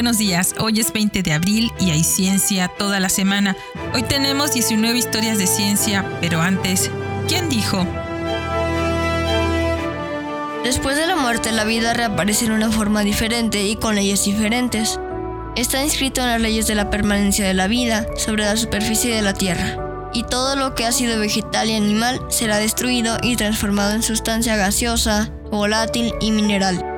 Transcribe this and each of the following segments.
Buenos días, hoy es 20 de abril y hay ciencia toda la semana. Hoy tenemos 19 historias de ciencia, pero antes, ¿quién dijo? Después de la muerte, la vida reaparece en una forma diferente y con leyes diferentes. Está inscrito en las leyes de la permanencia de la vida sobre la superficie de la Tierra. Y todo lo que ha sido vegetal y animal será destruido y transformado en sustancia gaseosa, volátil y mineral.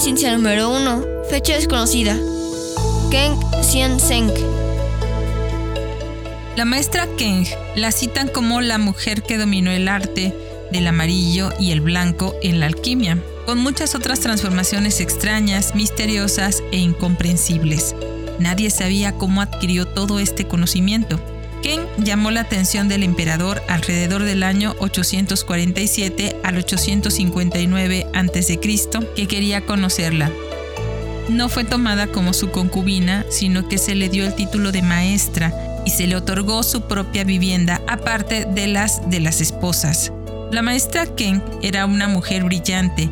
Ciencia número 1. Fecha desconocida. Keng Xian Zeng. La maestra Keng la citan como la mujer que dominó el arte del amarillo y el blanco en la alquimia, con muchas otras transformaciones extrañas, misteriosas e incomprensibles. Nadie sabía cómo adquirió todo este conocimiento. Ken llamó la atención del emperador alrededor del año 847 al 859 a.C., que quería conocerla. No fue tomada como su concubina, sino que se le dio el título de maestra y se le otorgó su propia vivienda aparte de las de las esposas. La maestra Ken era una mujer brillante,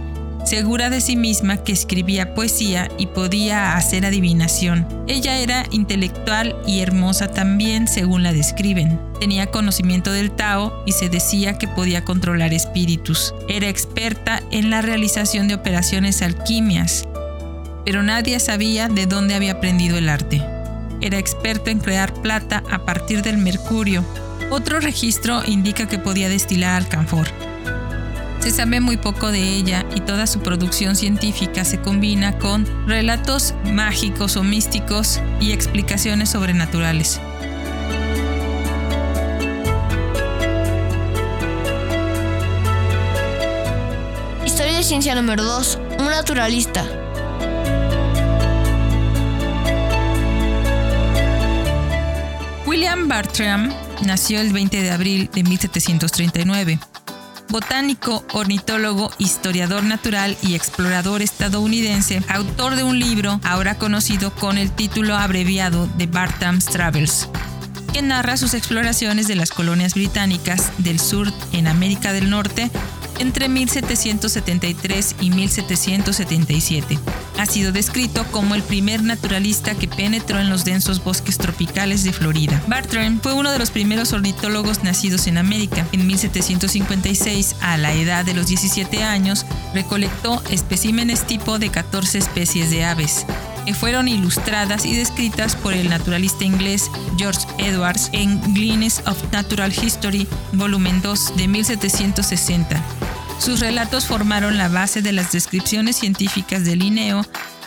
segura de sí misma que escribía poesía y podía hacer adivinación. Ella era intelectual y hermosa también, según la describen. Tenía conocimiento del Tao y se decía que podía controlar espíritus. Era experta en la realización de operaciones alquimias, pero nadie sabía de dónde había aprendido el arte. Era experta en crear plata a partir del mercurio. Otro registro indica que podía destilar alcanfor. Se sabe muy poco de ella y toda su producción científica se combina con relatos mágicos o místicos y explicaciones sobrenaturales. Historia de ciencia número 2. Un naturalista. William Bartram nació el 20 de abril de 1739 botánico, ornitólogo, historiador natural y explorador estadounidense, autor de un libro ahora conocido con el título abreviado de Bartram's Travels que narra sus exploraciones de las colonias británicas del sur en América del Norte entre 1773 y 1777. Ha sido descrito como el primer naturalista que penetró en los densos bosques tropicales de Florida. Bartram fue uno de los primeros ornitólogos nacidos en América. En 1756, a la edad de los 17 años, recolectó especímenes tipo de 14 especies de aves que fueron ilustradas y descritas por el naturalista inglés George Edwards en Guinness of Natural History, volumen 2 de 1760. Sus relatos formaron la base de las descripciones científicas de Linneo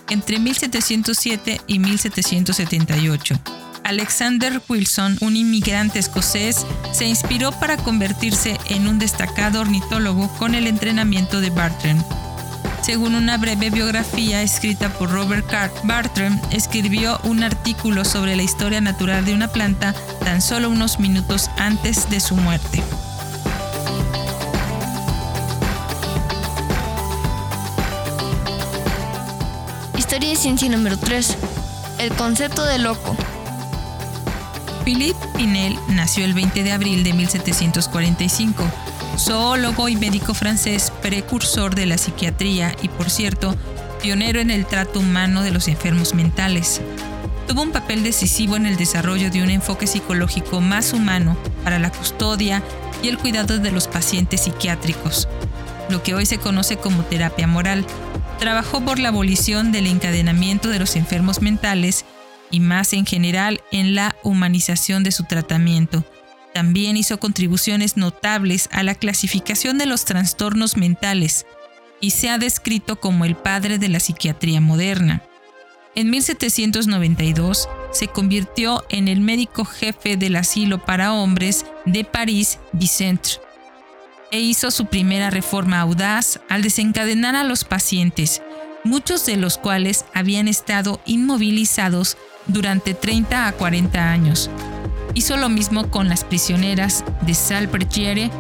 entre 1707 y 1778. Alexander Wilson, un inmigrante escocés, se inspiró para convertirse en un destacado ornitólogo con el entrenamiento de Bartram. Según una breve biografía escrita por Robert Carr, Bartram escribió un artículo sobre la historia natural de una planta tan solo unos minutos antes de su muerte. Historia de ciencia número 3. El concepto de loco. Philippe Pinel nació el 20 de abril de 1745, zoólogo y médico francés, precursor de la psiquiatría y, por cierto, pionero en el trato humano de los enfermos mentales. Tuvo un papel decisivo en el desarrollo de un enfoque psicológico más humano para la custodia y el cuidado de los pacientes psiquiátricos, lo que hoy se conoce como terapia moral, Trabajó por la abolición del encadenamiento de los enfermos mentales y más en general en la humanización de su tratamiento. También hizo contribuciones notables a la clasificación de los trastornos mentales y se ha descrito como el padre de la psiquiatría moderna. En 1792 se convirtió en el médico jefe del asilo para hombres de París Vicente e hizo su primera reforma audaz al desencadenar a los pacientes, muchos de los cuales habían estado inmovilizados durante 30 a 40 años. Hizo lo mismo con las prisioneras de Salpetriere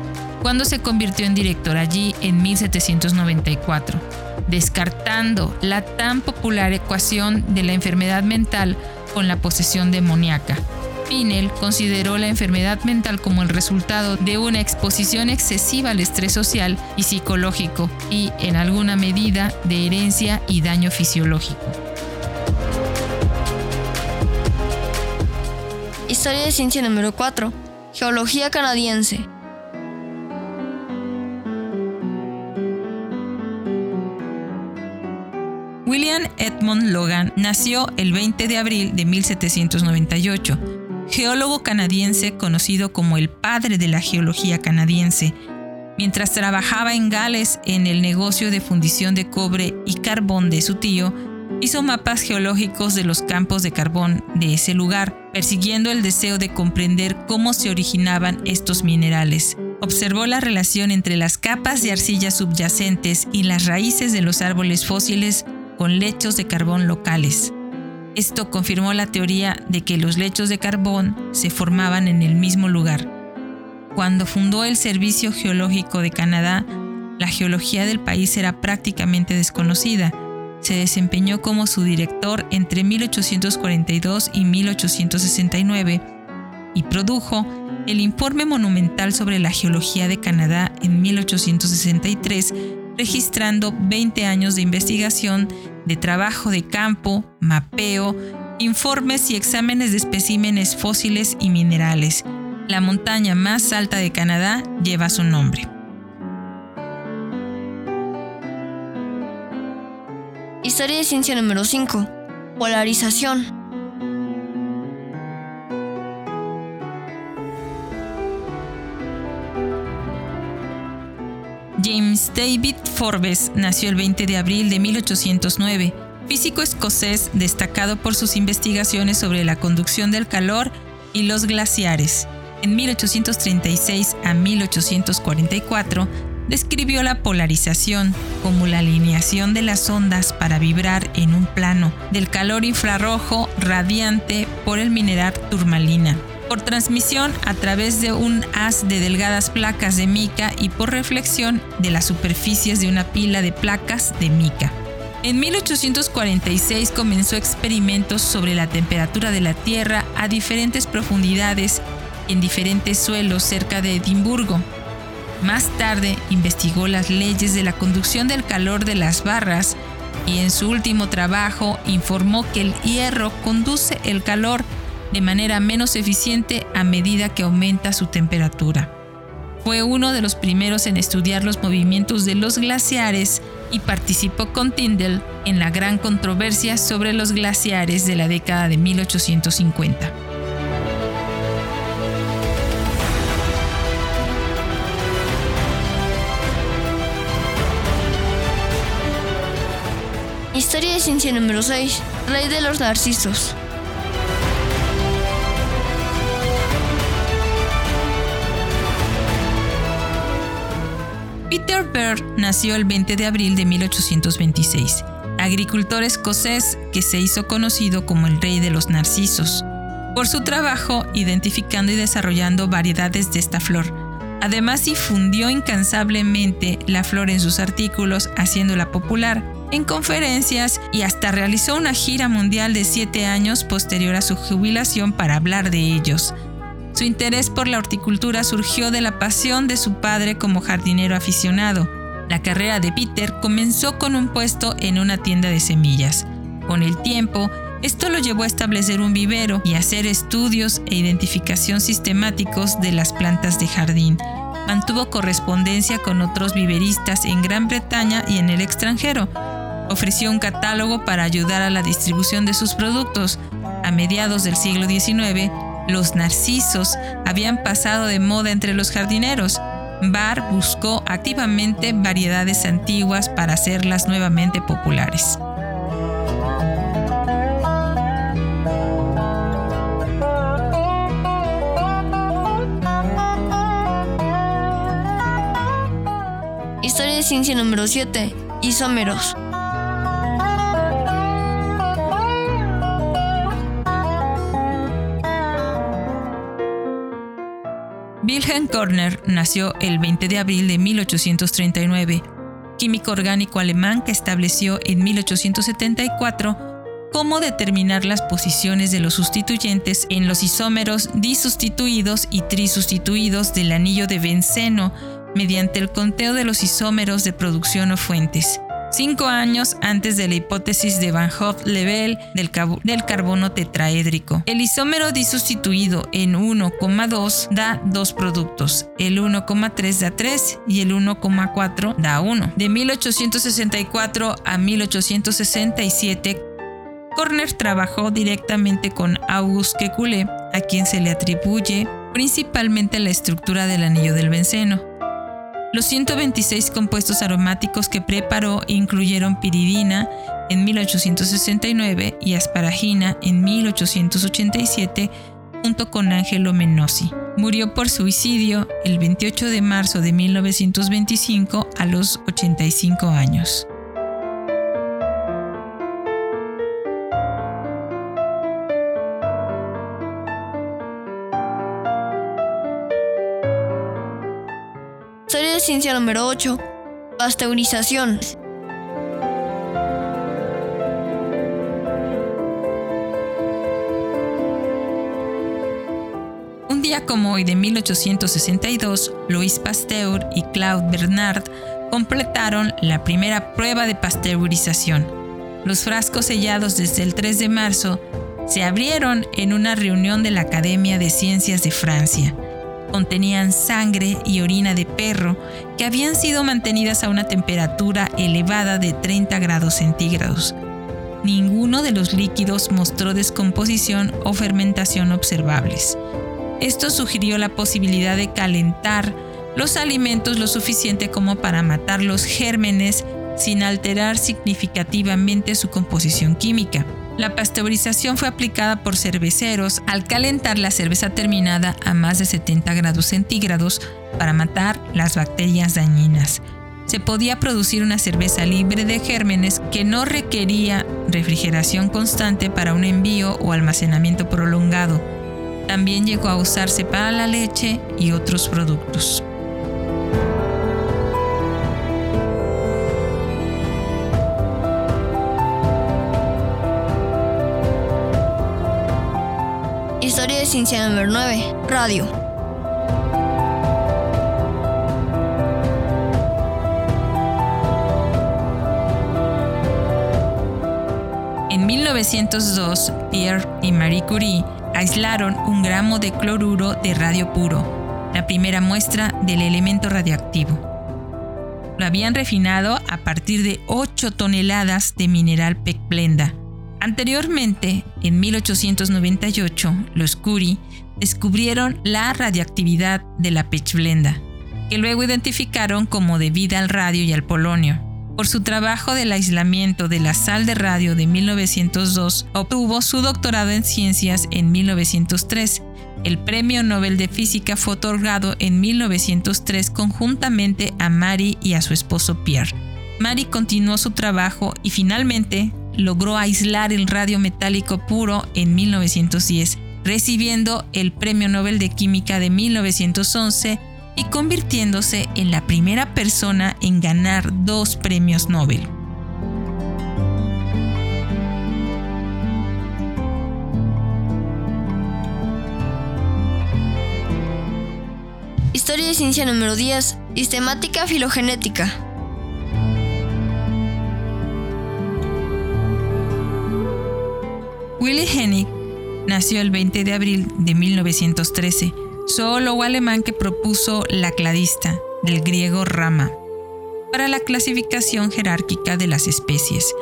cuando se convirtió en director allí en 1794, descartando la tan popular ecuación de la enfermedad mental con la posesión demoníaca. Pinel consideró la enfermedad mental como el resultado de una exposición excesiva al estrés social y psicológico y, en alguna medida, de herencia y daño fisiológico. Historia de ciencia número 4. Geología canadiense. William Edmond Logan nació el 20 de abril de 1798, geólogo canadiense conocido como el padre de la geología canadiense. Mientras trabajaba en Gales en el negocio de fundición de cobre y carbón de su tío, hizo mapas geológicos de los campos de carbón de ese lugar, persiguiendo el deseo de comprender cómo se originaban estos minerales. Observó la relación entre las capas de arcilla subyacentes y las raíces de los árboles fósiles con lechos de carbón locales. Esto confirmó la teoría de que los lechos de carbón se formaban en el mismo lugar. Cuando fundó el Servicio Geológico de Canadá, la geología del país era prácticamente desconocida. Se desempeñó como su director entre 1842 y 1869 y produjo el Informe Monumental sobre la Geología de Canadá en 1863 registrando 20 años de investigación, de trabajo de campo, mapeo, informes y exámenes de especímenes fósiles y minerales. La montaña más alta de Canadá lleva su nombre. Historia de ciencia número 5. Polarización. David Forbes nació el 20 de abril de 1809, físico escocés destacado por sus investigaciones sobre la conducción del calor y los glaciares. En 1836 a 1844 describió la polarización como la alineación de las ondas para vibrar en un plano del calor infrarrojo radiante por el mineral turmalina por transmisión a través de un haz de delgadas placas de mica y por reflexión de las superficies de una pila de placas de mica. En 1846 comenzó experimentos sobre la temperatura de la Tierra a diferentes profundidades en diferentes suelos cerca de Edimburgo. Más tarde investigó las leyes de la conducción del calor de las barras y en su último trabajo informó que el hierro conduce el calor de manera menos eficiente a medida que aumenta su temperatura. Fue uno de los primeros en estudiar los movimientos de los glaciares y participó con Tyndall en la gran controversia sobre los glaciares de la década de 1850. Historia de ciencia número 6. Rey de los narcisos. Peter Bird nació el 20 de abril de 1826, agricultor escocés que se hizo conocido como el rey de los narcisos, por su trabajo identificando y desarrollando variedades de esta flor. Además difundió incansablemente la flor en sus artículos, haciéndola popular en conferencias y hasta realizó una gira mundial de siete años posterior a su jubilación para hablar de ellos. Su interés por la horticultura surgió de la pasión de su padre como jardinero aficionado. La carrera de Peter comenzó con un puesto en una tienda de semillas. Con el tiempo, esto lo llevó a establecer un vivero y hacer estudios e identificación sistemáticos de las plantas de jardín. Mantuvo correspondencia con otros viveristas en Gran Bretaña y en el extranjero. Ofreció un catálogo para ayudar a la distribución de sus productos. A mediados del siglo XIX, los narcisos habían pasado de moda entre los jardineros. Barr buscó activamente variedades antiguas para hacerlas nuevamente populares. Historia de ciencia número 7. Isómeros. Wilhelm Körner nació el 20 de abril de 1839, químico orgánico alemán que estableció en 1874 cómo determinar las posiciones de los sustituyentes en los isómeros disustituidos y trisustituidos del anillo de benceno mediante el conteo de los isómeros de producción o fuentes cinco años antes de la hipótesis de Van Hoff-Lebel del, del, carbono tetraédrico. El isómero disustituido en 1,2 da dos productos, el 1,3 da 3 y el 1,4 da 1. De 1864 a 1867, Corner trabajó directamente con Auguste Kekulé, a quien se le atribuye principalmente la estructura del anillo del benceno. Los 126 compuestos aromáticos que preparó incluyeron piridina en 1869 y asparagina en 1887 junto con Angelo Menosi. Murió por suicidio el 28 de marzo de 1925 a los 85 años. Ciencia número 8. Pasteurización. Un día como hoy de 1862, Louis Pasteur y Claude Bernard completaron la primera prueba de pasteurización. Los frascos sellados desde el 3 de marzo se abrieron en una reunión de la Academia de Ciencias de Francia contenían sangre y orina de perro que habían sido mantenidas a una temperatura elevada de 30 grados centígrados. Ninguno de los líquidos mostró descomposición o fermentación observables. Esto sugirió la posibilidad de calentar los alimentos lo suficiente como para matar los gérmenes sin alterar significativamente su composición química. La pasteurización fue aplicada por cerveceros al calentar la cerveza terminada a más de 70 grados centígrados para matar las bacterias dañinas. Se podía producir una cerveza libre de gérmenes que no requería refrigeración constante para un envío o almacenamiento prolongado. También llegó a usarse para la leche y otros productos. Ciencia número 9. Radio. En 1902, Pierre y Marie Curie aislaron un gramo de cloruro de radio puro, la primera muestra del elemento radioactivo. Lo habían refinado a partir de 8 toneladas de mineral pecblenda, Anteriormente, en 1898, los Curie descubrieron la radioactividad de la pechblenda, que luego identificaron como debida al radio y al polonio. Por su trabajo del aislamiento de la sal de radio de 1902, obtuvo su doctorado en ciencias en 1903. El premio Nobel de Física fue otorgado en 1903 conjuntamente a Marie y a su esposo Pierre. Marie continuó su trabajo y finalmente logró aislar el radio metálico puro en 1910, recibiendo el Premio Nobel de Química de 1911 y convirtiéndose en la primera persona en ganar dos premios Nobel. Historia de ciencia número 10. Sistemática filogenética. Willy Hennig nació el 20 de abril de 1913, zoólogo alemán que propuso la cladista, del griego rama, para la clasificación jerárquica de las especies.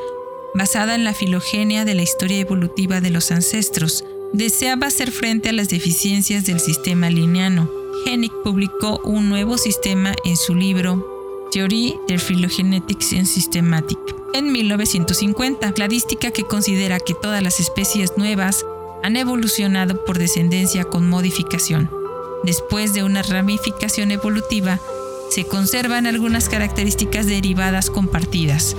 Basada en la filogenia de la historia evolutiva de los ancestros, deseaba hacer frente a las deficiencias del sistema lineano. Hennig publicó un nuevo sistema en su libro Theorie der Phylogenetics and Systematic en 1950, cladística que considera que todas las especies nuevas han evolucionado por descendencia con modificación. Después de una ramificación evolutiva, se conservan algunas características derivadas compartidas.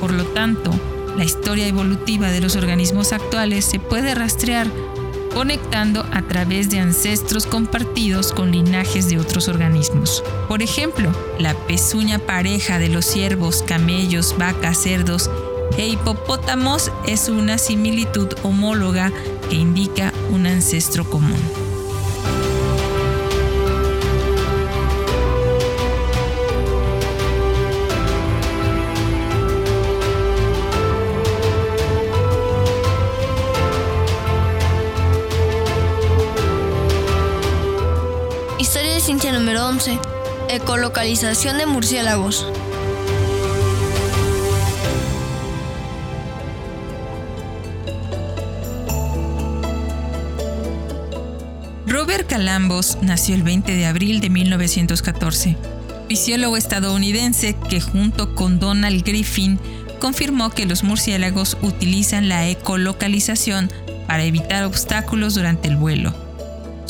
Por lo tanto, la historia evolutiva de los organismos actuales se puede rastrear conectando a través de ancestros compartidos con linajes de otros organismos. Por ejemplo, la pezuña pareja de los ciervos, camellos, vacas, cerdos e hipopótamos es una similitud homóloga que indica un ancestro común. 11. Ecolocalización de murciélagos. Robert Calambos nació el 20 de abril de 1914, fisiólogo estadounidense que junto con Donald Griffin confirmó que los murciélagos utilizan la ecolocalización para evitar obstáculos durante el vuelo.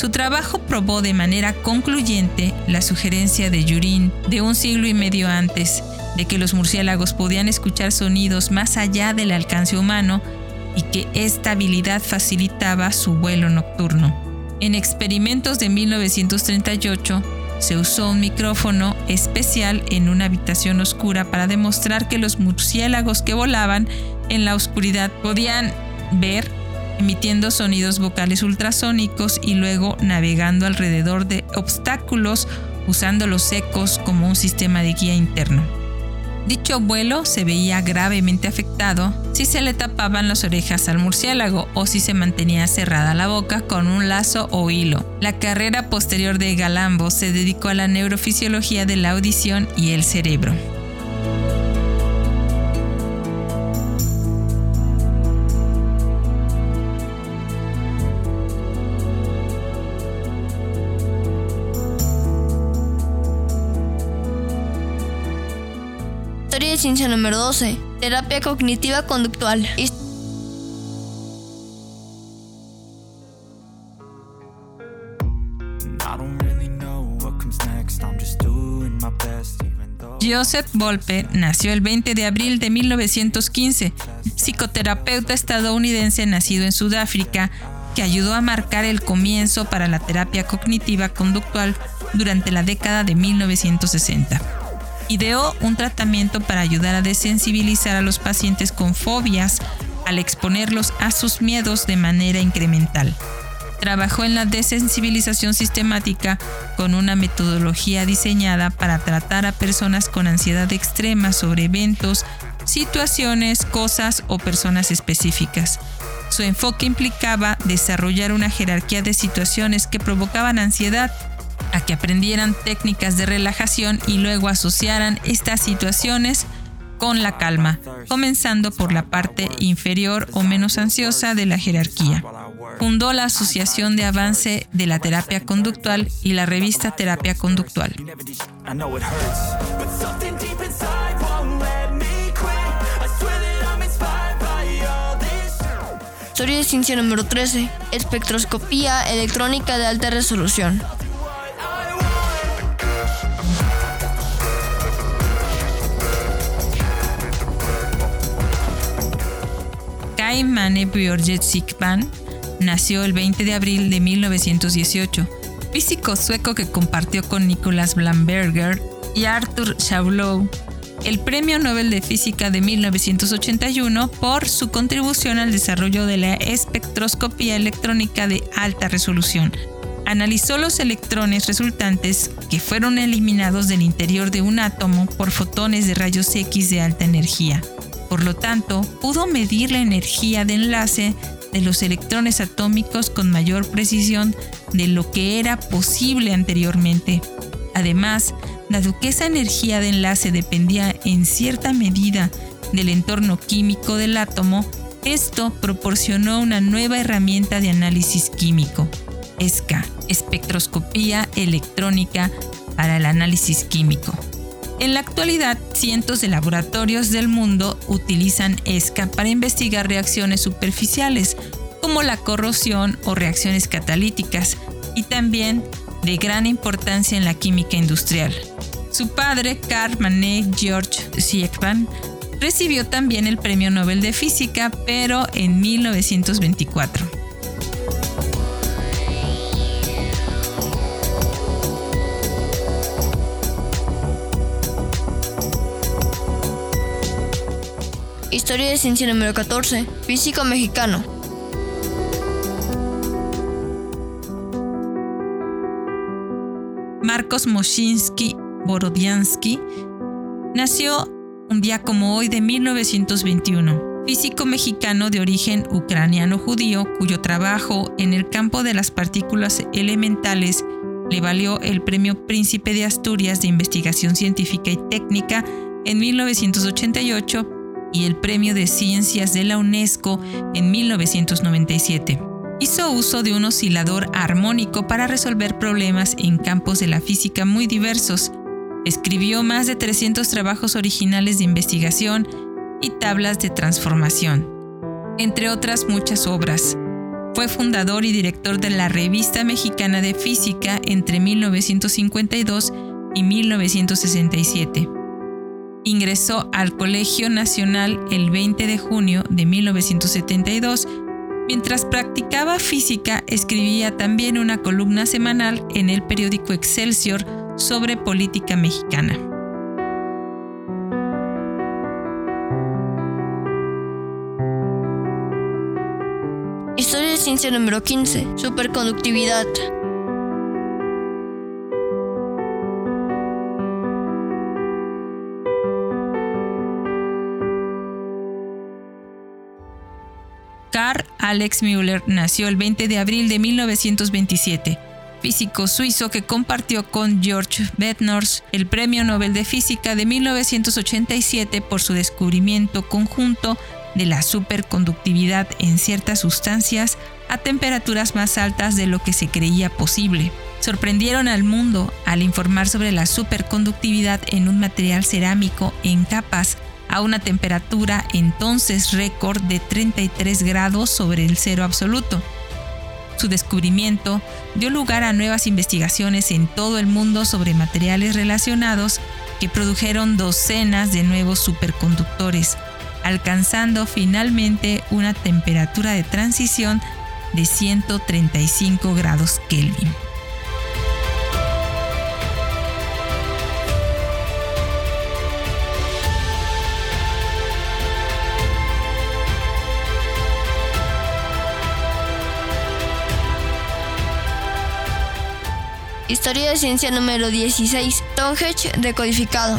Su trabajo probó de manera concluyente la sugerencia de Yurin de un siglo y medio antes de que los murciélagos podían escuchar sonidos más allá del alcance humano y que esta habilidad facilitaba su vuelo nocturno. En experimentos de 1938, se usó un micrófono especial en una habitación oscura para demostrar que los murciélagos que volaban en la oscuridad podían ver emitiendo sonidos vocales ultrasónicos y luego navegando alrededor de obstáculos usando los ecos como un sistema de guía interno. Dicho vuelo se veía gravemente afectado si se le tapaban las orejas al murciélago o si se mantenía cerrada la boca con un lazo o hilo. La carrera posterior de Galambo se dedicó a la neurofisiología de la audición y el cerebro. Ciencia número 12. Terapia cognitiva conductual. Joseph Volpe nació el 20 de abril de 1915, psicoterapeuta estadounidense nacido en Sudáfrica, que ayudó a marcar el comienzo para la terapia cognitiva conductual durante la década de 1960. Ideó un tratamiento para ayudar a desensibilizar a los pacientes con fobias al exponerlos a sus miedos de manera incremental. Trabajó en la desensibilización sistemática con una metodología diseñada para tratar a personas con ansiedad extrema sobre eventos, situaciones, cosas o personas específicas. Su enfoque implicaba desarrollar una jerarquía de situaciones que provocaban ansiedad, a que aprendieran técnicas de relajación y luego asociaran estas situaciones con la calma, comenzando por la parte inferior o menos ansiosa de la jerarquía. Fundó la Asociación de Avance de la Terapia Conductual y la revista Terapia Conductual. Historia de ciencia número 13. Espectroscopía electrónica de alta resolución. Kai Mane Björjetsikpan nació el 20 de abril de 1918, físico sueco que compartió con Nicolas Blamberger y Arthur Schawlow el Premio Nobel de Física de 1981 por su contribución al desarrollo de la espectroscopía electrónica de alta resolución. Analizó los electrones resultantes que fueron eliminados del interior de un átomo por fotones de rayos X de alta energía. Por lo tanto, pudo medir la energía de enlace de los electrones atómicos con mayor precisión de lo que era posible anteriormente. Además, dado que esa energía de enlace dependía en cierta medida del entorno químico del átomo, esto proporcionó una nueva herramienta de análisis químico, ESCA, espectroscopía electrónica para el análisis químico. En la actualidad, cientos de laboratorios del mundo utilizan ESCA para investigar reacciones superficiales, como la corrosión o reacciones catalíticas, y también de gran importancia en la química industrial. Su padre, Carl Manet George Siegman, recibió también el Premio Nobel de Física, pero en 1924. Historia de ciencia número 14. Físico mexicano. Marcos Moshinsky Borodiansky nació un día como hoy de 1921 físico mexicano de origen ucraniano-judío cuyo trabajo en el campo de las partículas elementales le valió el Premio Príncipe de Asturias de Investigación Científica y Técnica en 1988 y el Premio de Ciencias de la UNESCO en 1997. Hizo uso de un oscilador armónico para resolver problemas en campos de la física muy diversos. Escribió más de 300 trabajos originales de investigación y tablas de transformación, entre otras muchas obras. Fue fundador y director de la Revista Mexicana de Física entre 1952 y 1967. Ingresó al Colegio Nacional el 20 de junio de 1972. Mientras practicaba física, escribía también una columna semanal en el periódico Excelsior sobre política mexicana. Historia de ciencia número 15. Superconductividad. Carl Alex Müller nació el 20 de abril de 1927, físico suizo que compartió con George Bednorz el Premio Nobel de Física de 1987 por su descubrimiento conjunto de la superconductividad en ciertas sustancias a temperaturas más altas de lo que se creía posible. Sorprendieron al mundo al informar sobre la superconductividad en un material cerámico en capas a una temperatura entonces récord de 33 grados sobre el cero absoluto. Su descubrimiento dio lugar a nuevas investigaciones en todo el mundo sobre materiales relacionados que produjeron docenas de nuevos superconductores, alcanzando finalmente una temperatura de transición de 135 grados Kelvin. Historia de ciencia número 16. Stonehenge decodificado.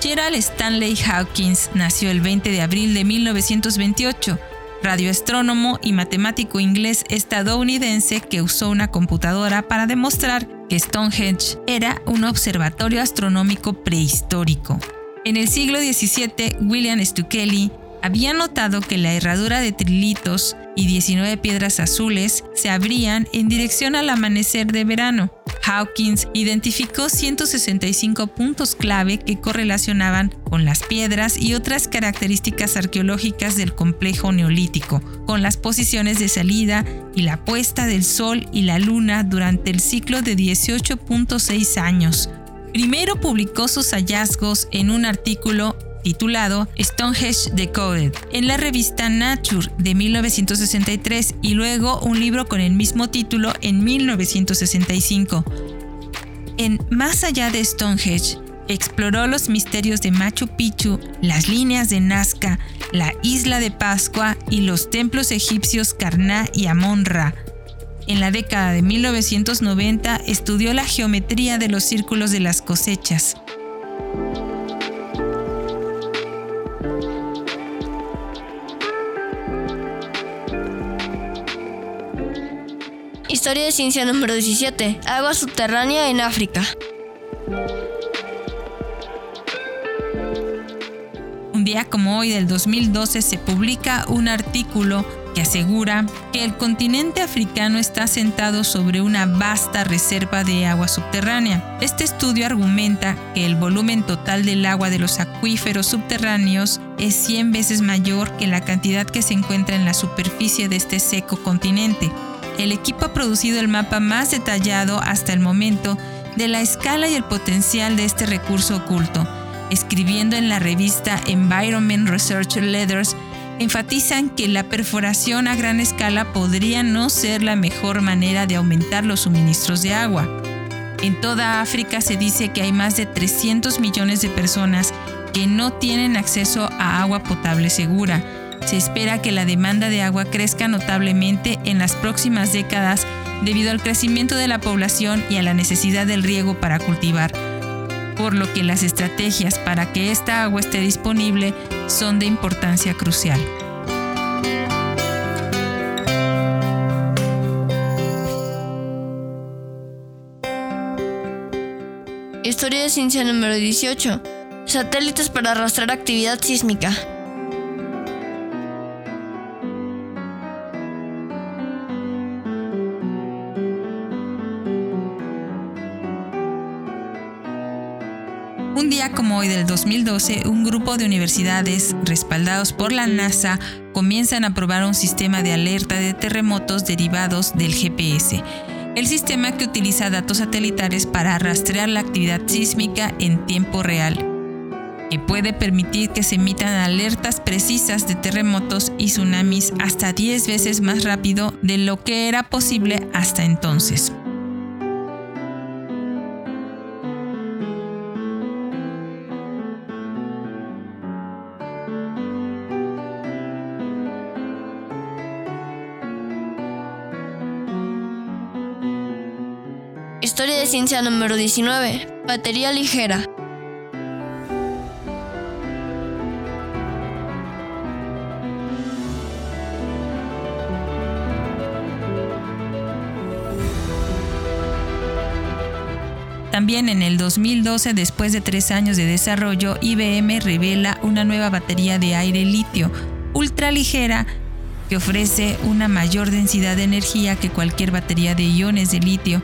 Gerald Stanley Hawkins nació el 20 de abril de 1928, radioastrónomo y matemático inglés estadounidense que usó una computadora para demostrar que Stonehenge era un observatorio astronómico prehistórico. En el siglo XVII, William Stukely había notado que la herradura de trilitos y 19 piedras azules se abrían en dirección al amanecer de verano. Hawkins identificó 165 puntos clave que correlacionaban con las piedras y otras características arqueológicas del complejo neolítico, con las posiciones de salida y la puesta del sol y la luna durante el ciclo de 18.6 años. Primero publicó sus hallazgos en un artículo titulado Stonehenge Decoded en la revista Nature de 1963 y luego un libro con el mismo título en 1965. En Más allá de Stonehenge, exploró los misterios de Machu Picchu, las líneas de Nazca, la isla de Pascua y los templos egipcios Karná y Amon-Ra. En la década de 1990 estudió la geometría de los círculos de las cosechas. Historia de ciencia número 17. Agua subterránea en África. Un día como hoy del 2012 se publica un artículo que asegura que el continente africano está sentado sobre una vasta reserva de agua subterránea. Este estudio argumenta que el volumen total del agua de los acuíferos subterráneos es 100 veces mayor que la cantidad que se encuentra en la superficie de este seco continente el equipo ha producido el mapa más detallado hasta el momento de la escala y el potencial de este recurso oculto, escribiendo en la revista Environment Research Letters enfatizan que la perforación a gran escala podría no ser la mejor manera de aumentar los suministros de agua. En toda África se dice que hay más de 300 millones de personas que no tienen acceso a agua potable segura. Se espera que la demanda de agua crezca notablemente en las próximas décadas debido al crecimiento de la población y a la necesidad del riego para cultivar, por lo que las estrategias para que esta agua esté disponible son de importancia crucial. Historia de ciencia número 18. Satélites para arrastrar actividad sísmica. Como hoy del 2012, un grupo de universidades respaldados por la NASA comienzan a probar un sistema de alerta de terremotos derivados del GPS. El sistema que utiliza datos satelitales para rastrear la actividad sísmica en tiempo real, que puede permitir que se emitan alertas precisas de terremotos y tsunamis hasta 10 veces más rápido de lo que era posible hasta entonces. Historia de ciencia número 19. Batería ligera. También en el 2012, después de tres años de desarrollo, IBM revela una nueva batería de aire litio ultraligera que ofrece una mayor densidad de energía que cualquier batería de iones de litio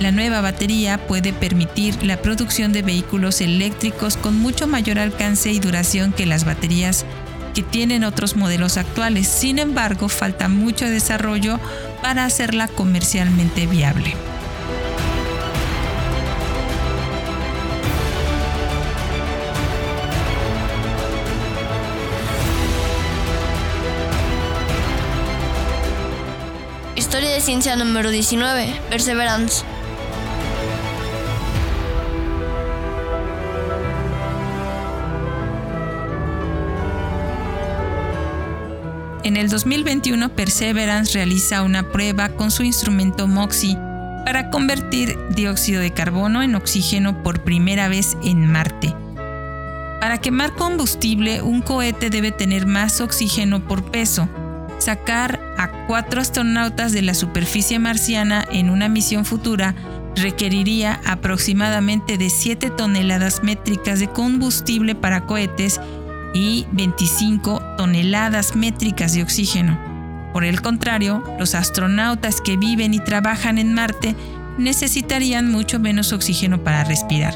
la nueva batería puede permitir la producción de vehículos eléctricos con mucho mayor alcance y duración que las baterías que tienen otros modelos actuales. Sin embargo, falta mucho desarrollo para hacerla comercialmente viable. Historia de ciencia número 19. Perseverance. En el 2021, Perseverance realiza una prueba con su instrumento MOXIE para convertir dióxido de carbono en oxígeno por primera vez en Marte. Para quemar combustible, un cohete debe tener más oxígeno por peso. Sacar a cuatro astronautas de la superficie marciana en una misión futura requeriría aproximadamente de 7 toneladas métricas de combustible para cohetes y 25 toneladas métricas de oxígeno. Por el contrario, los astronautas que viven y trabajan en Marte necesitarían mucho menos oxígeno para respirar.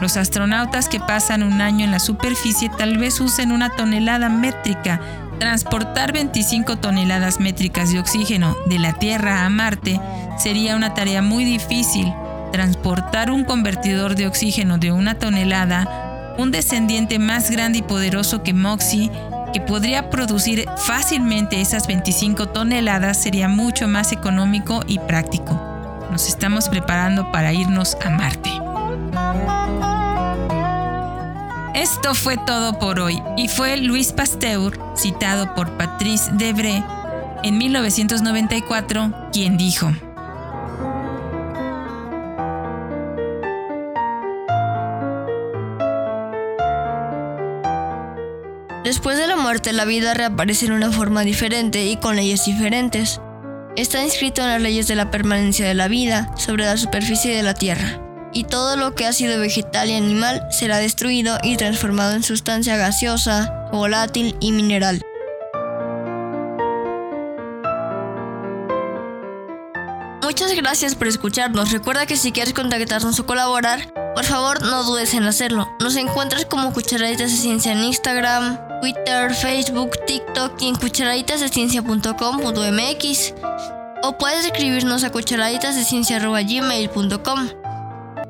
Los astronautas que pasan un año en la superficie tal vez usen una tonelada métrica. Transportar 25 toneladas métricas de oxígeno de la Tierra a Marte sería una tarea muy difícil. Transportar un convertidor de oxígeno de una tonelada un descendiente más grande y poderoso que Moxie, que podría producir fácilmente esas 25 toneladas, sería mucho más económico y práctico. Nos estamos preparando para irnos a Marte. Esto fue todo por hoy y fue Luis Pasteur, citado por Patrice Debré en 1994, quien dijo, Después de la muerte, la vida reaparece en una forma diferente y con leyes diferentes. Está inscrito en las leyes de la permanencia de la vida sobre la superficie de la Tierra, y todo lo que ha sido vegetal y animal será destruido y transformado en sustancia gaseosa, volátil y mineral. Muchas gracias por escucharnos. Recuerda que si quieres contactarnos o colaborar, por favor no dudes en hacerlo. Nos encuentras como Cucharaditas de Ciencia en Instagram, Twitter, Facebook, TikTok y en cucharaditasdeciencia.com.mx o puedes escribirnos a cucharaditasdeciencia.gmail.com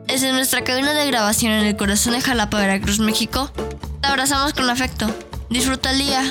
Desde nuestra cabina de grabación en el corazón de Jalapa, Veracruz, México, te abrazamos con afecto. Disfruta el día.